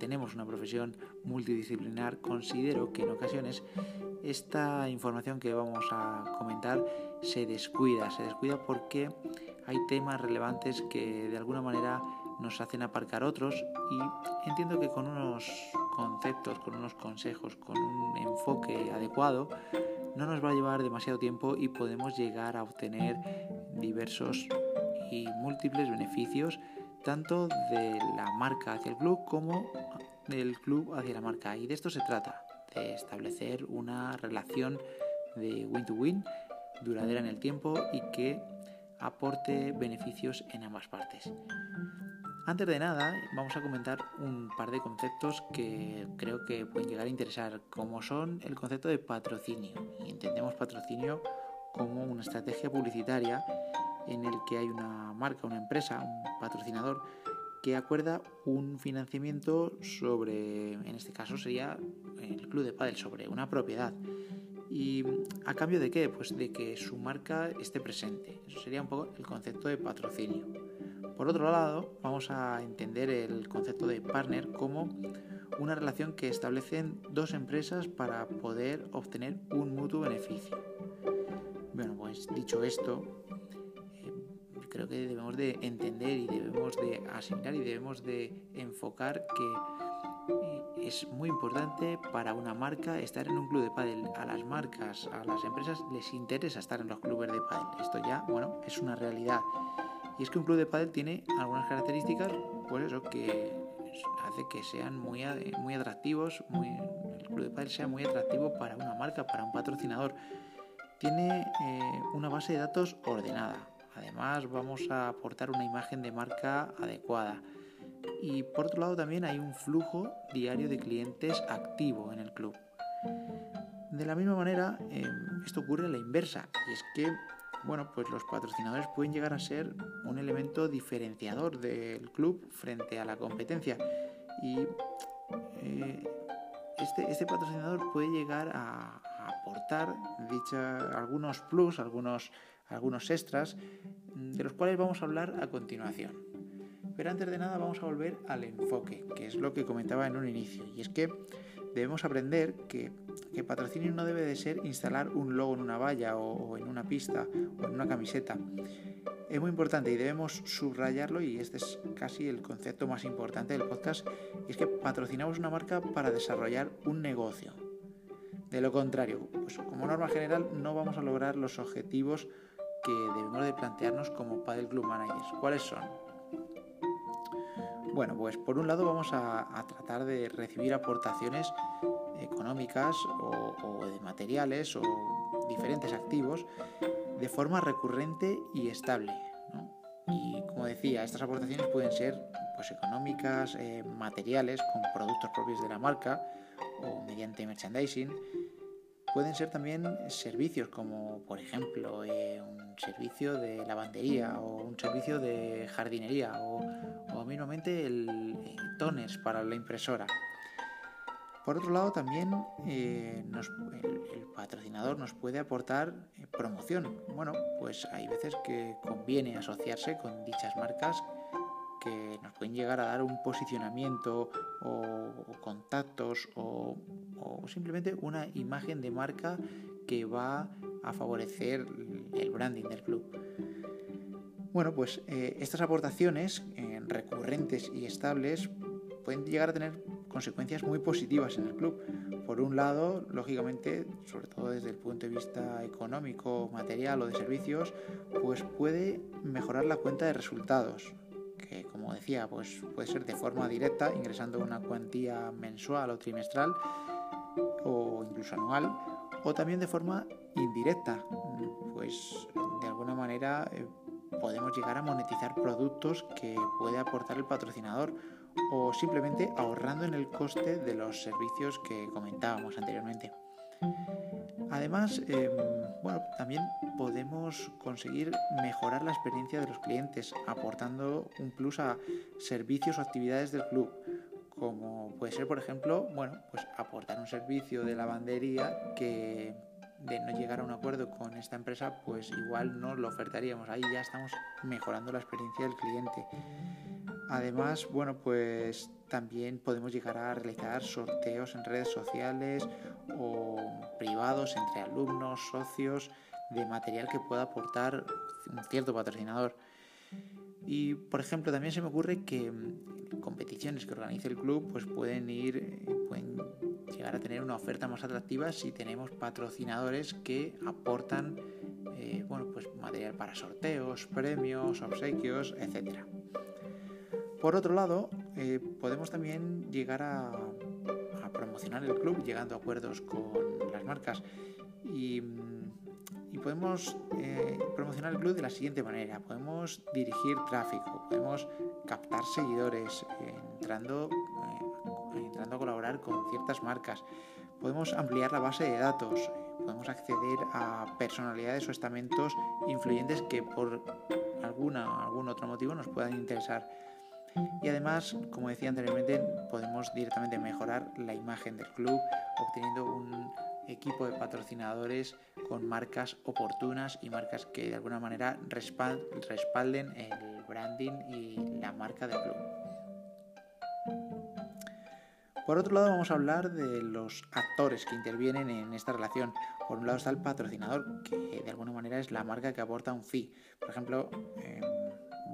tenemos una profesión multidisciplinar, considero que en ocasiones esta información que vamos a comentar se descuida, se descuida porque hay temas relevantes que de alguna manera nos hacen aparcar otros y entiendo que con unos conceptos, con unos consejos, con un enfoque adecuado, no nos va a llevar demasiado tiempo y podemos llegar a obtener diversos y múltiples beneficios tanto de la marca hacia el club como del club hacia la marca. Y de esto se trata, de establecer una relación de win-to-win duradera en el tiempo y que aporte beneficios en ambas partes. Antes de nada, vamos a comentar un par de conceptos que creo que pueden llegar a interesar, como son el concepto de patrocinio. Y entendemos patrocinio como una estrategia publicitaria en el que hay una marca, una empresa, un patrocinador que acuerda un financiamiento sobre, en este caso sería el club de pádel, sobre una propiedad. ¿Y a cambio de qué? Pues de que su marca esté presente. Eso sería un poco el concepto de patrocinio. Por otro lado, vamos a entender el concepto de partner como una relación que establecen dos empresas para poder obtener un mutuo beneficio. Bueno, pues dicho esto, creo que debemos de entender y debemos de asimilar y debemos de enfocar que eh, es muy importante para una marca estar en un club de pádel. A las marcas, a las empresas les interesa estar en los clubes de pádel. Esto ya, bueno, es una realidad. Y es que un club de pádel tiene algunas características, pues eso, que hace que sean muy, muy atractivos, muy, el club de pádel sea muy atractivo para una marca, para un patrocinador. Tiene eh, una base de datos ordenada. Además, vamos a aportar una imagen de marca adecuada. Y por otro lado también hay un flujo diario de clientes activo en el club. De la misma manera, eh, esto ocurre a la inversa, y es que bueno, pues los patrocinadores pueden llegar a ser un elemento diferenciador del club frente a la competencia. Y eh, este, este, patrocinador puede llegar a, aportar dicha, algunos plus, algunos, algunos extras, de los cuales vamos a hablar a continuación. Pero antes de nada vamos a volver al enfoque, que es lo que comentaba en un inicio. Y es que debemos aprender que, que patrocinio no debe de ser instalar un logo en una valla o, en una pista o en una camiseta. Es muy importante y debemos subrayarlo y este es casi el concepto más importante del podcast y es que patrocinamos una marca para desarrollar un negocio. De lo contrario, pues como norma general no vamos a lograr los objetivos que debemos de plantearnos como Padel Club Managers. ¿Cuáles son? Bueno, pues por un lado vamos a, tratar de recibir aportaciones económicas o, de materiales o diferentes activos de forma recurrente y estable. Y como decía, estas aportaciones pueden ser pues, económicas, eh, materiales, con productos propios de la marca o mediante merchandising. Pueden ser también servicios como, por ejemplo, eh, un servicio de lavandería o un servicio de jardinería o o mínimamente el, toners para la impresora. Por otro lado, también eh, el, patrocinador nos puede aportar eh, promoción. Bueno, pues hay veces que conviene asociarse con dichas marcas que nos pueden llegar a dar un posicionamiento o, contactos o, simplemente una imagen de marca que va a favorecer el branding del club. Bueno, pues eh, estas aportaciones eh, recurrentes y estables pueden llegar a tener consecuencias muy positivas en el club. Por un lado, lógicamente, sobre todo desde el punto de vista económico, material o de servicios, pues puede mejorar la cuenta de resultados, que como decía, pues puede ser de forma directa, ingresando una cuantía mensual o trimestral o incluso anual, o también de forma indirecta, pues de alguna manera eh, podemos llegar a monetizar productos que puede aportar el patrocinador o simplemente ahorrando en el coste de los servicios que comentábamos anteriormente. Además, em, bueno, también podemos conseguir mejorar la experiencia de los clientes aportando un plus a servicios o actividades del club, como puede ser, por ejemplo, bueno, pues aportar un servicio de lavandería que de no llegar a un acuerdo con esta empresa, pues igual no lo ofertaríamos. Ahí ya estamos mejorando la experiencia del cliente. Además, bueno, pues también podemos llegar a realizar sorteos en redes sociales o privados entre alumnos, socios, de material que pueda aportar un cierto patrocinador. Y, por ejemplo, también se me ocurre que competiciones que organice el club pues pueden ir, eh, llegar a tener una oferta más atractiva si tenemos patrocinadores que aportan eh, bueno, pues material para sorteos, premios, obsequios, etcétera. Por otro lado, eh, podemos también llegar a, promocionar el club llegando a acuerdos con las marcas y, podemos eh, promocionar el club de la siguiente manera. Podemos dirigir tráfico, podemos captar seguidores entrando, entrando a colaborar con ciertas marcas, podemos ampliar la base de datos, podemos acceder a personalidades o estamentos influyentes que por alguna, algún otro motivo nos puedan interesar y además, como decía anteriormente, podemos directamente mejorar la imagen del club obteniendo un equipo de patrocinadores con marcas oportunas y marcas que de alguna manera respalden el branding y la marca del club. Por otro lado, vamos a hablar de los actores que intervienen en esta relación. Por un lado está el patrocinador, que de alguna manera es la marca que aporta un fee. Por ejemplo, em,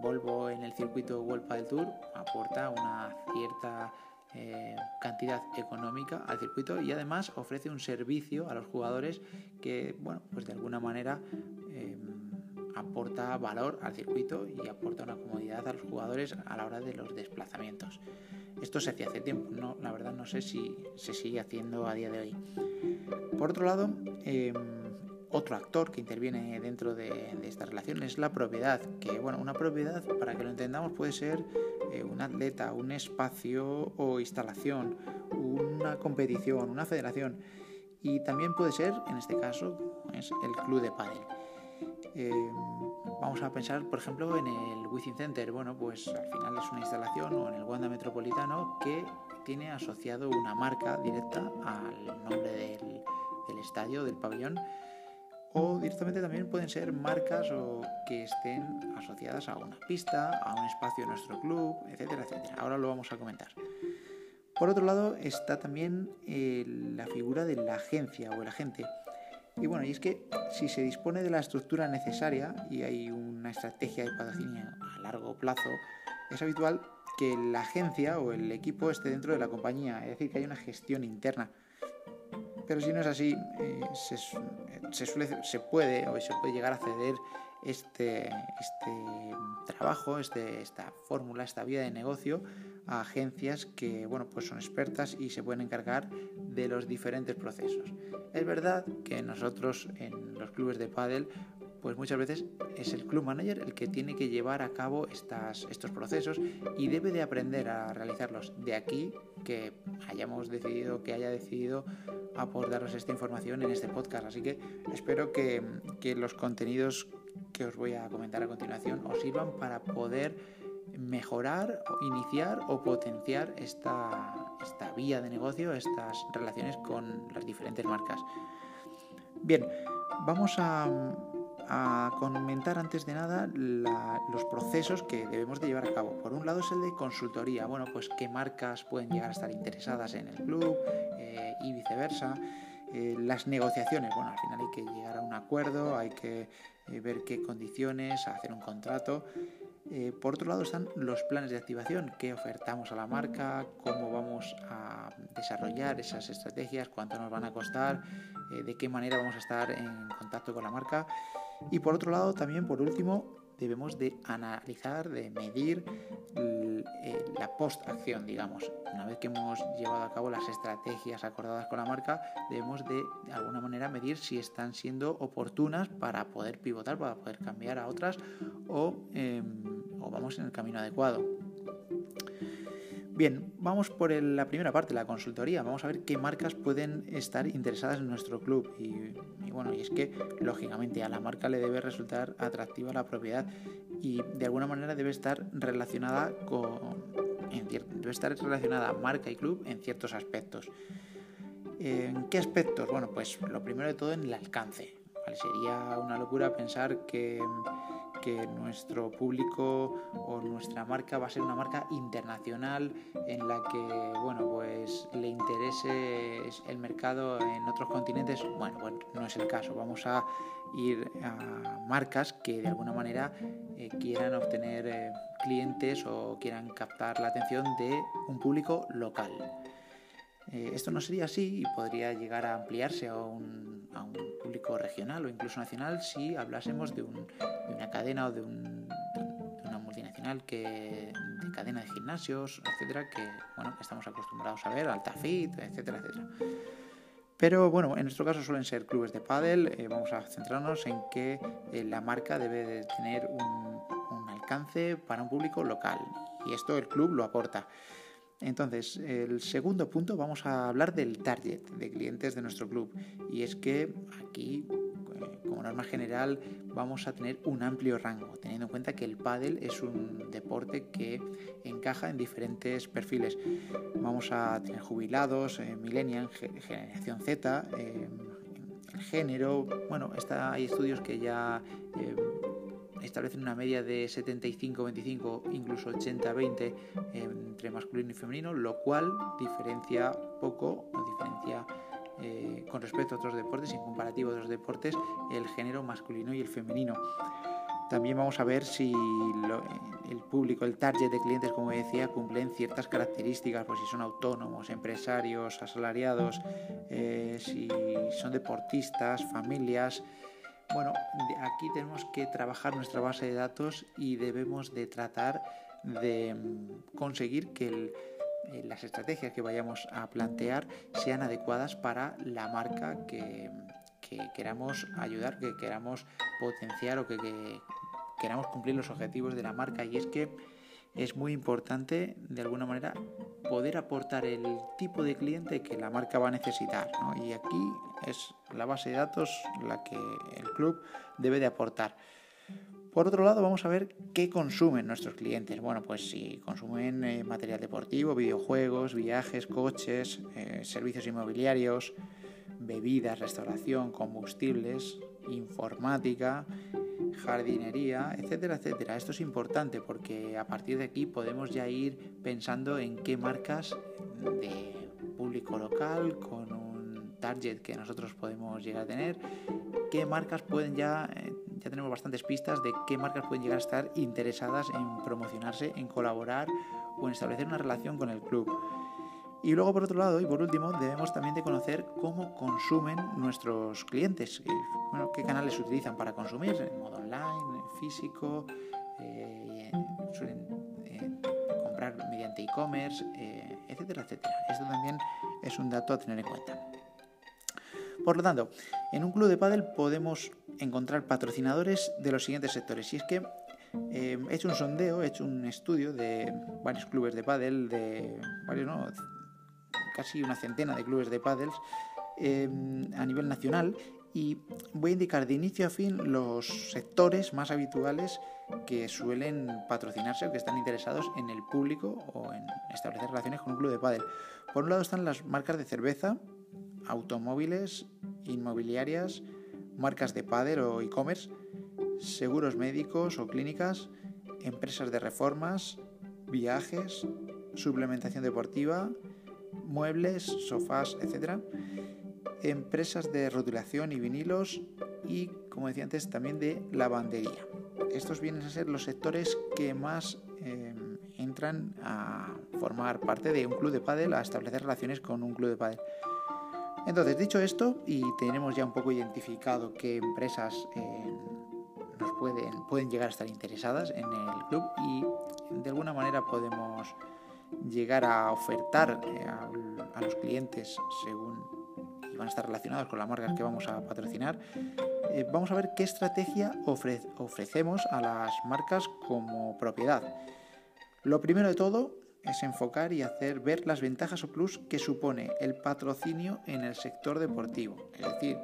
Volvo en el circuito World del Tour aporta una cierta eh, cantidad económica al circuito y además ofrece un servicio a los jugadores que, bueno, pues de alguna manera em, aporta valor al circuito y aporta una comodidad a los jugadores a la hora de los desplazamientos. Esto se hacía hace tiempo, no, la verdad no sé si se sigue haciendo a día de hoy. Por otro lado, em, otro actor que interviene dentro de, esta relación es la propiedad, que bueno, una propiedad, para que lo entendamos, puede ser eh, un atleta, un espacio o instalación, una competición, una federación, y también puede ser, en este caso, es el club de pádel. Eh, vamos a pensar, por ejemplo, en el Within Center. Bueno, pues al final es una instalación o en el Wanda Metropolitano que tiene asociado una marca directa al nombre del, estadio, del pabellón, o directamente también pueden ser marcas o que estén asociadas a una pista, a un espacio de nuestro club, etcétera, etcétera. Ahora lo vamos a comentar. Por otro lado está también eh, la figura de la agencia o el agente. Y bueno, y es que si se dispone de la estructura necesaria y hay una estrategia de patrocinio a largo plazo, es habitual que la agencia o el equipo esté dentro de la compañía, es decir, que hay una gestión interna. Pero si no es así, eh, se, se, puede o se puede llegar a ceder este, este trabajo, este, esta fórmula, esta vía de negocio a agencias que bueno, pues son expertas y se pueden encargar de los diferentes procesos. Es verdad que nosotros en los clubes de pádel pues muchas veces es el club manager el que tiene que llevar a cabo estas, estos procesos y debe de aprender a realizarlos. De aquí que hayamos decidido, que haya decidido aportaros esta información en este podcast. Así que espero que, que los contenidos que os voy a comentar a continuación os sirvan para poder mejorar, iniciar o potenciar esta, esta vía de negocio, estas relaciones con las diferentes marcas. Bien, vamos a, comentar antes de nada los procesos que debemos de llevar a cabo. Por un lado es el de consultoría, bueno, pues qué marcas pueden llegar a estar interesadas en el club eh, y viceversa. Eh, las negociaciones, bueno, al final hay que llegar a un acuerdo, hay que eh, ver qué condiciones, hacer un contrato. por otro lado están los planes de activación, qué ofertamos a la marca, cómo vamos a desarrollar esas estrategias, cuánto nos van a costar, de qué manera vamos a estar en contacto con la marca. Y por otro lado, también por último, debemos de analizar, de medir eh, la post-acción, digamos. Una vez que hemos llevado a cabo las estrategias acordadas con la marca, debemos de, alguna manera medir si están siendo oportunas para poder pivotar, para poder cambiar a otras o, em, o vamos en el camino adecuado. Bien, vamos por la primera parte, la consultoría. Vamos a ver qué marcas pueden estar interesadas en nuestro club. Y, bueno, y es que lógicamente a la marca le debe resultar atractiva la propiedad y de alguna manera debe estar relacionada con, debe estar relacionada marca y club en ciertos aspectos. ¿En qué aspectos? Bueno, pues lo primero de todo en el alcance. Sería una locura pensar que que nuestro público o nuestra marca va a ser una marca internacional en la que bueno pues le interese el mercado en otros continentes. Bueno pues no es el caso. Vamos a ir a marcas que de alguna manera eh, quieran obtener eh, clientes o quieran captar la atención de un público local. Eh, esto no sería así y podría llegar a ampliarse a a un regional o incluso nacional si hablásemos de un una cadena o de, una multinacional que de cadena de gimnasios, etcétera, que bueno, estamos acostumbrados a ver, Altafit, etcétera, etcétera. Pero bueno, en nuestro caso suelen ser clubes de pádel. Eh, vamos a centrarnos en que eh, la marca debe de tener un, un, alcance para un público local y esto el club lo aporta. Entonces, el segundo punto vamos a hablar del target de clientes de nuestro club y es que aquí como norma general vamos a tener un amplio rango, teniendo en cuenta que el pádel es un deporte que encaja en diferentes perfiles. Vamos a tener jubilados, eh, millennial, generación Z, eh, el género, bueno, está, hay estudios que ya eh, establecen una media de 75-25, incluso 80-20 entre masculino y femenino, lo cual diferencia poco, diferencia eh, con respecto a otros deportes, en comparativo a otros deportes, el género masculino y el femenino. También vamos a ver si el público, el target de clientes, como decía, cumplen ciertas características, pues si son autónomos, empresarios, asalariados, eh, si son deportistas, familias. Bueno, aquí tenemos que trabajar nuestra base de datos y debemos de tratar de mm, conseguir que eh, las estrategias que vayamos a plantear sean adecuadas para la marca que, queramos ayudar, que queramos potenciar o que, queramos cumplir los objetivos de la marca. Y es que es muy importante, de alguna manera, poder aportar el tipo de cliente que la marca va a necesitar. Y aquí es la base de datos la que el club debe de aportar. Por otro lado, vamos a ver qué consumen nuestros clientes. Bueno, pues si consumen eh, material deportivo, videojuegos, viajes, coches, eh, servicios inmobiliarios, bebidas, restauración, combustibles, informática, jardinería, etcétera, etcétera. Esto es importante porque a partir de aquí podemos ya ir pensando en qué marcas de público local, con un target que nosotros podemos llegar a tener, qué marcas pueden ya eh, ya tenemos bastantes pistas de qué marcas pueden llegar a estar interesadas en promocionarse, en colaborar o en establecer una relación con el club. Y luego, por otro lado, y por último, debemos también de conocer cómo consumen nuestros clientes, bueno, qué canales utilizan para consumir, en modo online, físico, eh, suelen eh, comprar mediante e-commerce, eh, etcétera, etcétera. Esto también es un dato a tener en cuenta. Por lo tanto, en un club de pádel podemos encontrar patrocinadores de los siguientes sectores. Y es que he hecho un sondeo, he hecho un estudio de varios clubes de pádel, de varios, no, casi una centena de clubes de pádels eh, a nivel nacional y voy a indicar de inicio a fin los sectores más habituales que suelen patrocinarse o que están interesados en el público o en establecer relaciones con un club de pádel. Por un lado están las marcas de cerveza, automóviles, inmobiliarias, marcas de pádel o e-commerce, seguros médicos o clínicas, empresas de reformas, viajes, suplementación deportiva, muebles, sofás, etc. Empresas de rotulación y vinilos y, como decía antes, también de lavandería. Estos vienen a ser los sectores que más eh, entran a formar parte de un club de pádel, a establecer relaciones con un club de pádel. Entonces, dicho esto, y tenemos ya un poco identificado qué empresas eh, nos pueden, pueden llegar a estar interesadas en el club y de alguna manera podemos llegar a ofertar eh, a, los clientes según van a estar relacionados con las marcas que vamos a patrocinar, eh, vamos a ver qué estrategia ofrecemos a las marcas como propiedad. Lo primero de todo es enfocar y hacer ver las ventajas o plus que supone el patrocinio en el sector deportivo. Es decir,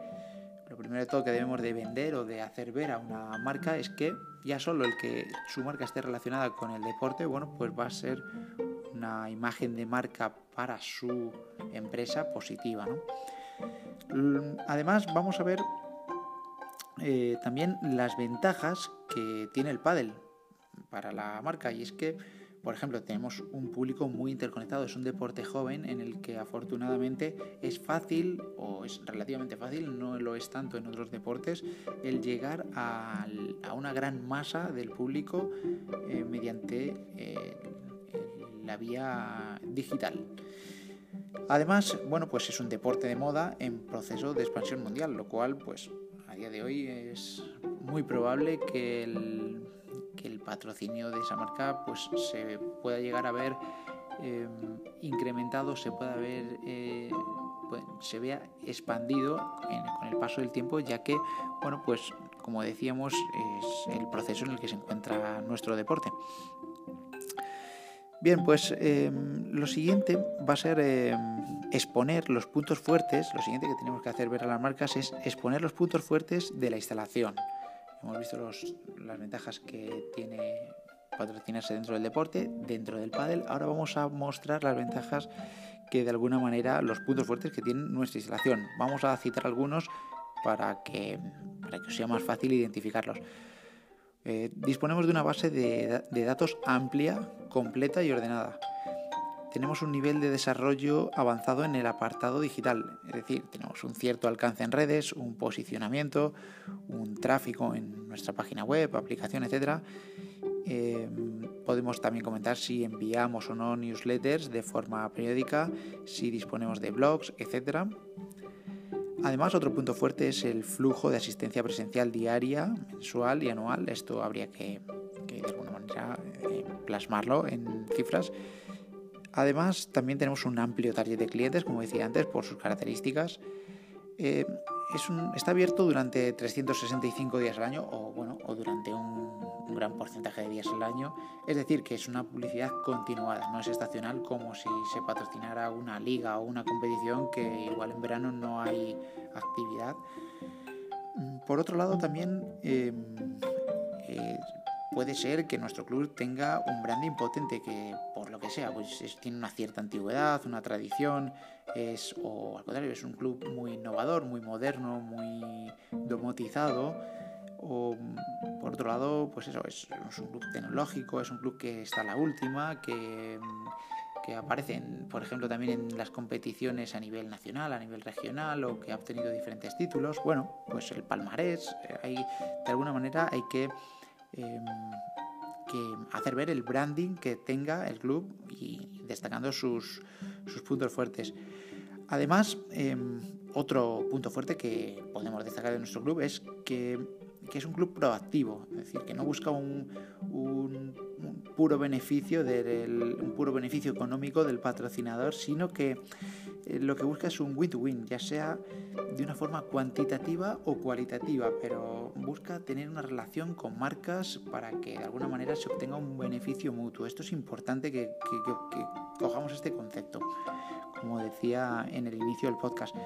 lo primero de todo que debemos de vender o de hacer ver a una marca es que ya solo el que su marca esté relacionada con el deporte, bueno, pues va a ser una imagen de marca para su empresa positiva. Además, vamos a ver eh, también las ventajas que tiene el pádel para la marca y es que por ejemplo, tenemos un público muy interconectado, es un deporte joven en el que afortunadamente es fácil o es relativamente fácil, no lo es tanto en otros deportes, el llegar a, una gran masa del público eh, mediante eh, la vía digital. Además, bueno, pues es un deporte de moda en proceso de expansión mundial, lo cual, pues, a día de hoy es muy probable que el patrocinio de esa marca pues se pueda llegar a ver em, incrementado, se pueda ver, eh, pues, se vea expandido con el paso del tiempo, ya que, bueno, pues como decíamos, es el proceso en el que se encuentra nuestro deporte. Bien, pues em, lo siguiente va a ser em, exponer los puntos fuertes. Lo siguiente que tenemos que hacer ver a las marcas es exponer los puntos fuertes de la instalación. Hemos visto las ventajas que tiene patrocinarse dentro del deporte, dentro del pádel. Ahora vamos a mostrar las ventajas que de alguna manera los puntos fuertes que tiene nuestra instalación. Vamos a citar algunos para que, para que os sea más fácil identificarlos. Eh, disponemos de una base de, de datos amplia, completa y ordenada tenemos un nivel de desarrollo avanzado en el apartado digital, es decir, tenemos un cierto alcance en redes, un posicionamiento, un tráfico en nuestra página web, aplicación, etc. Em, podemos también comentar si enviamos o no newsletters de forma periódica, si disponemos de blogs, etc. Además, otro punto fuerte es el flujo de asistencia presencial diaria, mensual y anual. Esto habría que, de alguna manera eh, plasmarlo en cifras Además, también tenemos un amplio target de clientes, como decía antes, por sus características. Eh, está abierto durante 365 días al año o, bueno, o durante un, gran porcentaje de días al año. Es decir, que es una publicidad continuada, no es estacional como si se patrocinara una liga o una competición que igual en verano no hay actividad. Por otro lado, también eh, eh, puede ser que nuestro club tenga un branding potente que por lo que sea pues tiene una cierta antigüedad una tradición es o al contrario es un club muy innovador muy moderno muy domotizado o por otro lado pues eso es, un club tecnológico es un club que está a la última que que aparecen, por ejemplo, también en las competiciones a nivel nacional, a nivel regional, o que ha obtenido diferentes títulos. Bueno, pues el palmarés, eh, hay, de alguna manera hay que Em, que hacer ver el branding que tenga el club y destacando sus, puntos fuertes. Además, em, otro punto fuerte que podemos destacar de nuestro club es que, es un club proactivo, es decir, que no busca un, puro beneficio del, puro beneficio económico del patrocinador, sino que eh, lo que busca es un win-to-win, ya sea de una forma cuantitativa o cualitativa, pero busca tener una relación con marcas para que de alguna manera se obtenga un beneficio mutuo. Esto es importante que, que cojamos este concepto, como decía en el inicio del podcast.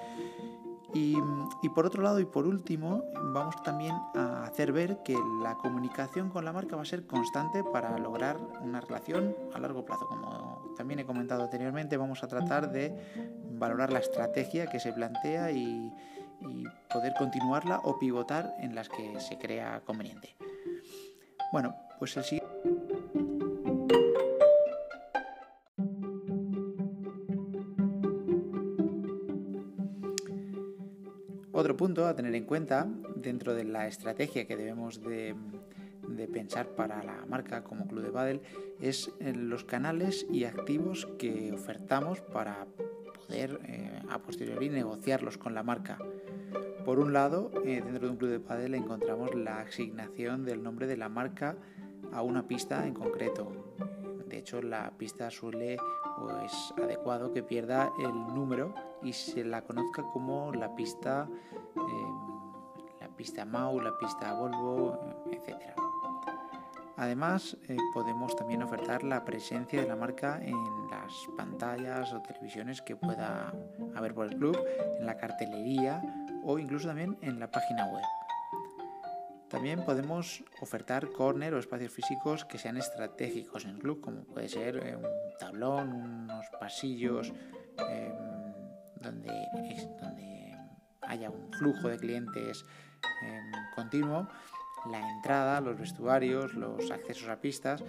Y, por otro lado y por último, vamos también a hacer ver que la comunicación con la marca va a ser constante para lograr una relación a largo plazo. Como también he comentado anteriormente, vamos a tratar de valorar la estrategia que se plantea y, y poder continuarla o pivotar en las que se crea conveniente. Bueno, pues el siguiente... Otro punto a tener en cuenta dentro de la estrategia que debemos de, pensar para la marca como Club de Badel es los canales y activos que ofertamos para poder eh, a posteriori negociarlos con la marca. Por un lado, eh, dentro de un club de pádel encontramos la asignación del nombre de la marca a una pista en concreto. De hecho, la pista suele es adecuado que pierda el número y se la conozca como la pista, eh, la pista Mau, la pista Volvo, etc. Además, eh, podemos también ofertar la presencia de la marca en las pantallas o televisiones que pueda haber por el club, en la cartelería o incluso también en la página web. También podemos ofertar corner o espacios físicos que sean estratégicos en el club, como puede ser eh, un tablón, unos pasillos em, donde, haya un flujo de clientes em, continuo, la entrada, los vestuarios, los accesos a pistas,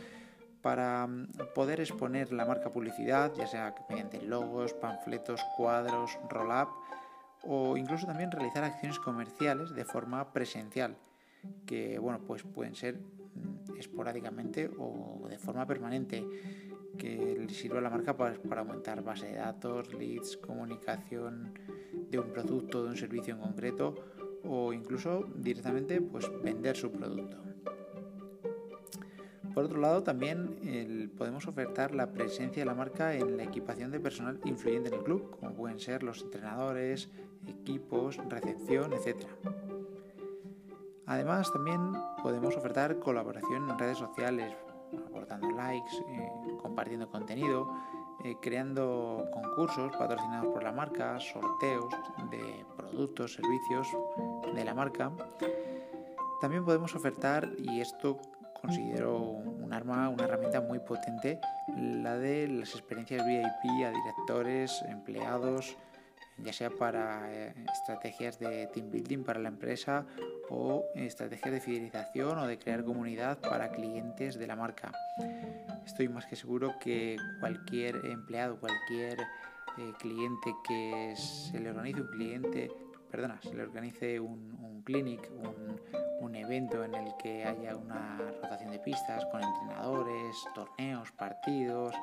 para mm, poder exponer la marca publicidad, ya sea mediante logos, panfletos, cuadros, roll-up o incluso también realizar acciones comerciales de forma presencial que bueno, pues pueden ser mm, esporádicamente o de forma permanente, que sirva a la marca para, para aumentar base de datos, leads, comunicación de un producto, de un servicio en concreto o incluso directamente pues vender su producto. Por otro lado, también podemos ofertar la presencia de la marca en la equipación de personal influyente en el club, como pueden ser los entrenadores, equipos, recepción, etc. Además, también podemos ofertar colaboración en redes sociales, aportando likes, eh, compartiendo contenido, eh, creando concursos patrocinados por la marca, sorteos de productos, servicios de la marca. También podemos ofertar, y esto considero un arma, una herramienta muy potente, la de las experiencias VIP a directores, empleados, ya sea para eh, estrategias de team building para la empresa o estrategias de fidelización o de crear comunidad para clientes de la marca. Estoy más que seguro que cualquier empleado, cualquier eh, cliente que se le organice un cliente, perdona, se le organice un, un clinic, un, un evento en el que haya una rotación de pistas con entrenadores, torneos, partidos,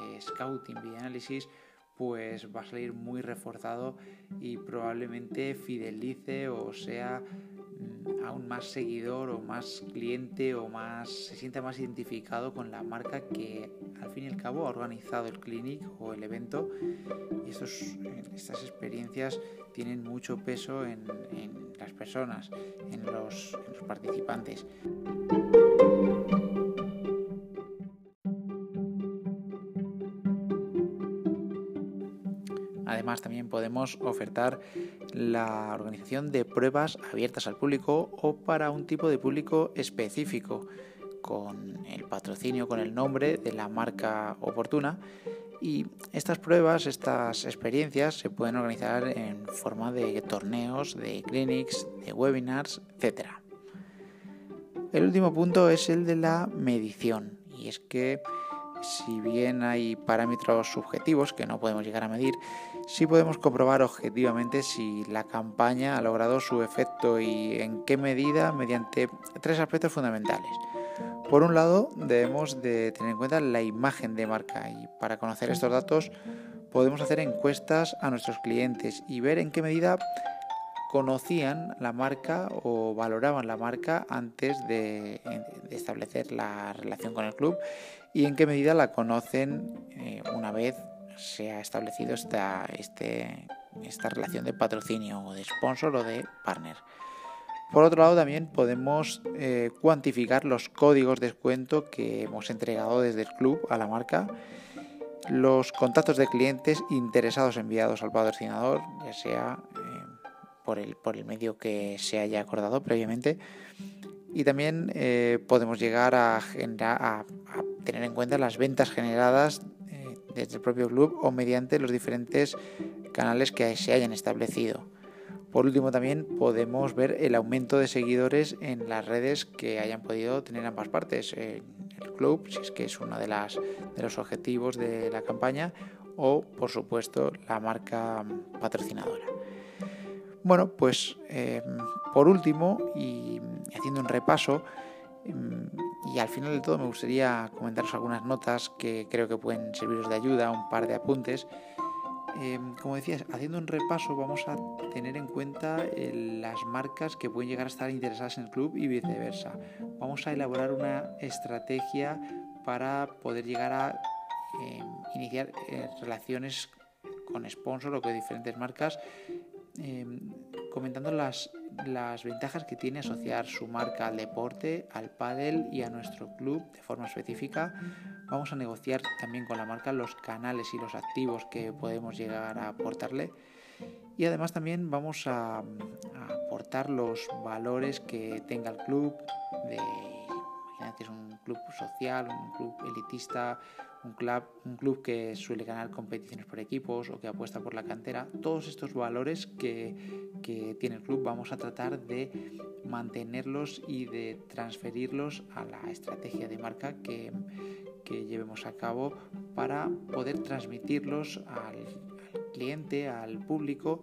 eh, scouting, video análisis, pues va a salir muy reforzado y probablemente fidelice o sea mm, aún más seguidor o más cliente o más se sienta más identificado con la marca que al fin y al cabo ha organizado el clinic o el evento y estas experiencias tienen mucho peso en, las personas, en los participantes. También podemos ofertar la organización de pruebas abiertas al público o para un tipo de público específico, con el patrocinio, con el nombre de la marca oportuna. Y estas pruebas, estas experiencias se pueden organizar en forma de torneos, de clinics, de webinars, etc. El último punto es el de la medición. Y es que si bien hay parámetros subjetivos que no podemos llegar a medir, sí podemos comprobar objetivamente si la campaña ha logrado su efecto y en qué medida mediante tres aspectos fundamentales. Por un lado, debemos de tener en cuenta la imagen de marca y para conocer estos datos podemos hacer encuestas a nuestros clientes y ver en qué medida conocían la marca o valoraban la marca antes de, establecer la relación con el club y en qué medida la conocen eh, una vez se ha establecido esta, este, esta relación de patrocinio o de sponsor o de partner. Por otro lado, también podemos eh, cuantificar los códigos de descuento que hemos entregado desde el club a la marca, los contactos de clientes interesados enviados al patrocinador, ya sea eh, por, el, por el medio que se haya acordado previamente, y también podemos llegar a, a, tener en cuenta las ventas generadas eh, desde el propio club o mediante los diferentes canales que se hayan establecido. Por último, también podemos ver el aumento de seguidores en las redes que hayan podido tener ambas partes. el club, si es que es uno de, los objetivos de la campaña, o por supuesto la marca patrocinadora. Bueno, pues eh, por último, y haciendo un repaso, y al final de todo me gustaría comentaros algunas notas que creo que pueden serviros de ayuda, un par de apuntes. Em, como decías, haciendo un repaso vamos a tener en cuenta eh, las marcas que pueden llegar a estar interesadas en el club y viceversa. Vamos a elaborar una estrategia para poder llegar a em, iniciar eh, relaciones con sponsor o con diferentes marcas Em, comentando las, las ventajas que tiene asociar su marca al deporte, al pádel y a nuestro club de forma específica. Vamos a negociar también con la marca los canales y los activos que podemos llegar a aportarle. Y además también vamos a, aportar los valores que tenga el club de es un club social, un club elitista, un club, que suele ganar competiciones por equipos o que apuesta por la cantera. Todos estos valores que, que tiene el club vamos a tratar de mantenerlos y de transferirlos a la estrategia de marca que, que llevemos a cabo para poder transmitirlos al cliente, al público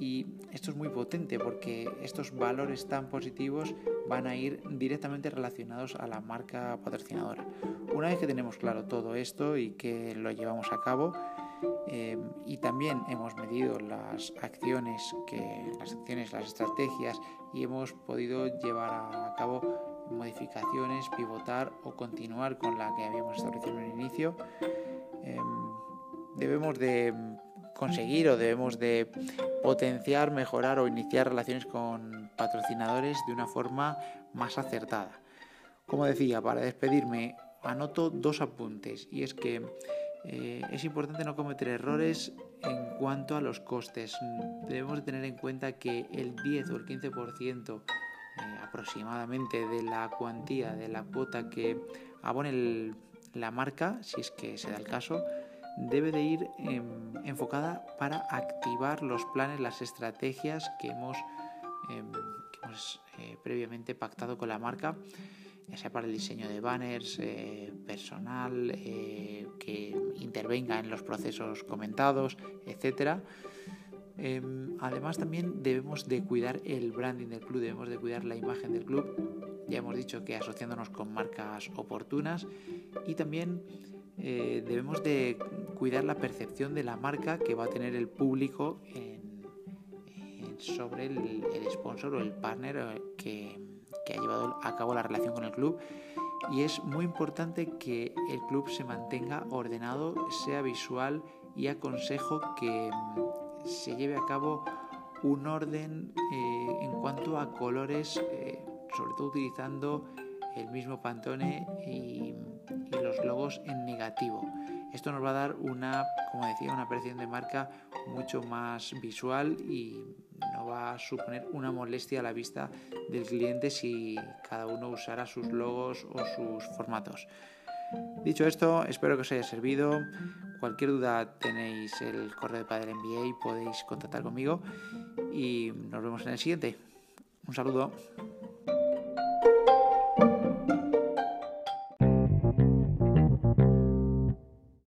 y esto es muy potente porque estos valores tan positivos van a ir directamente relacionados a la marca patrocinadora. Una vez que tenemos claro todo esto y que lo llevamos a cabo eh, y también hemos medido las acciones, las acciones, las estrategias y hemos podido llevar a cabo modificaciones, pivotar o continuar con la que habíamos establecido en el inicio, eh, debemos de conseguir o debemos de potenciar, mejorar o iniciar relaciones con patrocinadores de una forma más acertada. Como decía, para despedirme, anoto dos apuntes y es que eh, es importante no cometer errores en cuanto a los costes. Debemos tener en cuenta que el 10 o el 15% eh, aproximadamente de la cuantía de la cuota que abone la marca, si es que se da el caso, debe de ir em, enfocada para activar los planes, las estrategias que hemos, em, eh, previamente pactado con la marca, ya sea para el diseño de banners, eh, personal, eh, que intervenga en los procesos comentados, etc. Em, además también debemos de cuidar el branding del club, debemos de cuidar la imagen del club. Ya hemos dicho que asociándonos con marcas oportunas y también eh, debemos de cuidar la percepción de la marca que va a tener el público sobre el, sponsor o el partner eh, que, ha llevado a cabo la relación con el club. Y es muy importante que el club se mantenga ordenado, sea visual y aconsejo que mm, se lleve a cabo un orden eh, en cuanto a colores, sobre todo utilizando el mismo Pantone y y los logos en negativo. Esto nos va a dar una, como decía, una percepción de marca mucho más visual y no va a suponer una molestia a la vista del cliente si cada uno usara sus logos o sus formatos. Dicho esto, espero que os haya servido. Cualquier duda tenéis el correo de Padre MBA y podéis contactar conmigo y nos vemos en el siguiente. Un saludo.